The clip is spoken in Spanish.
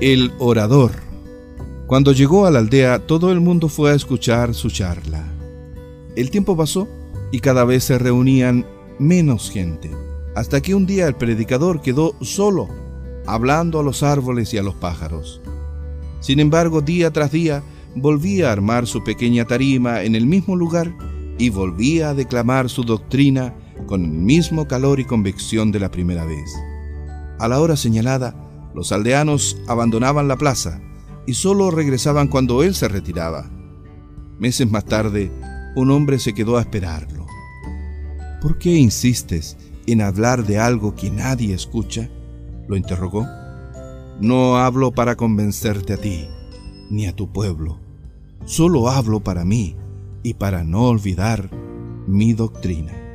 El orador. Cuando llegó a la aldea, todo el mundo fue a escuchar su charla. El tiempo pasó y cada vez se reunían menos gente, hasta que un día el predicador quedó solo, hablando a los árboles y a los pájaros. Sin embargo, día tras día, volvía a armar su pequeña tarima en el mismo lugar y volvía a declamar su doctrina con el mismo calor y convicción de la primera vez. A la hora señalada, los aldeanos abandonaban la plaza y solo regresaban cuando él se retiraba. Meses más tarde, un hombre se quedó a esperarlo. ¿Por qué insistes en hablar de algo que nadie escucha? lo interrogó. No hablo para convencerte a ti, ni a tu pueblo. Solo hablo para mí y para no olvidar mi doctrina.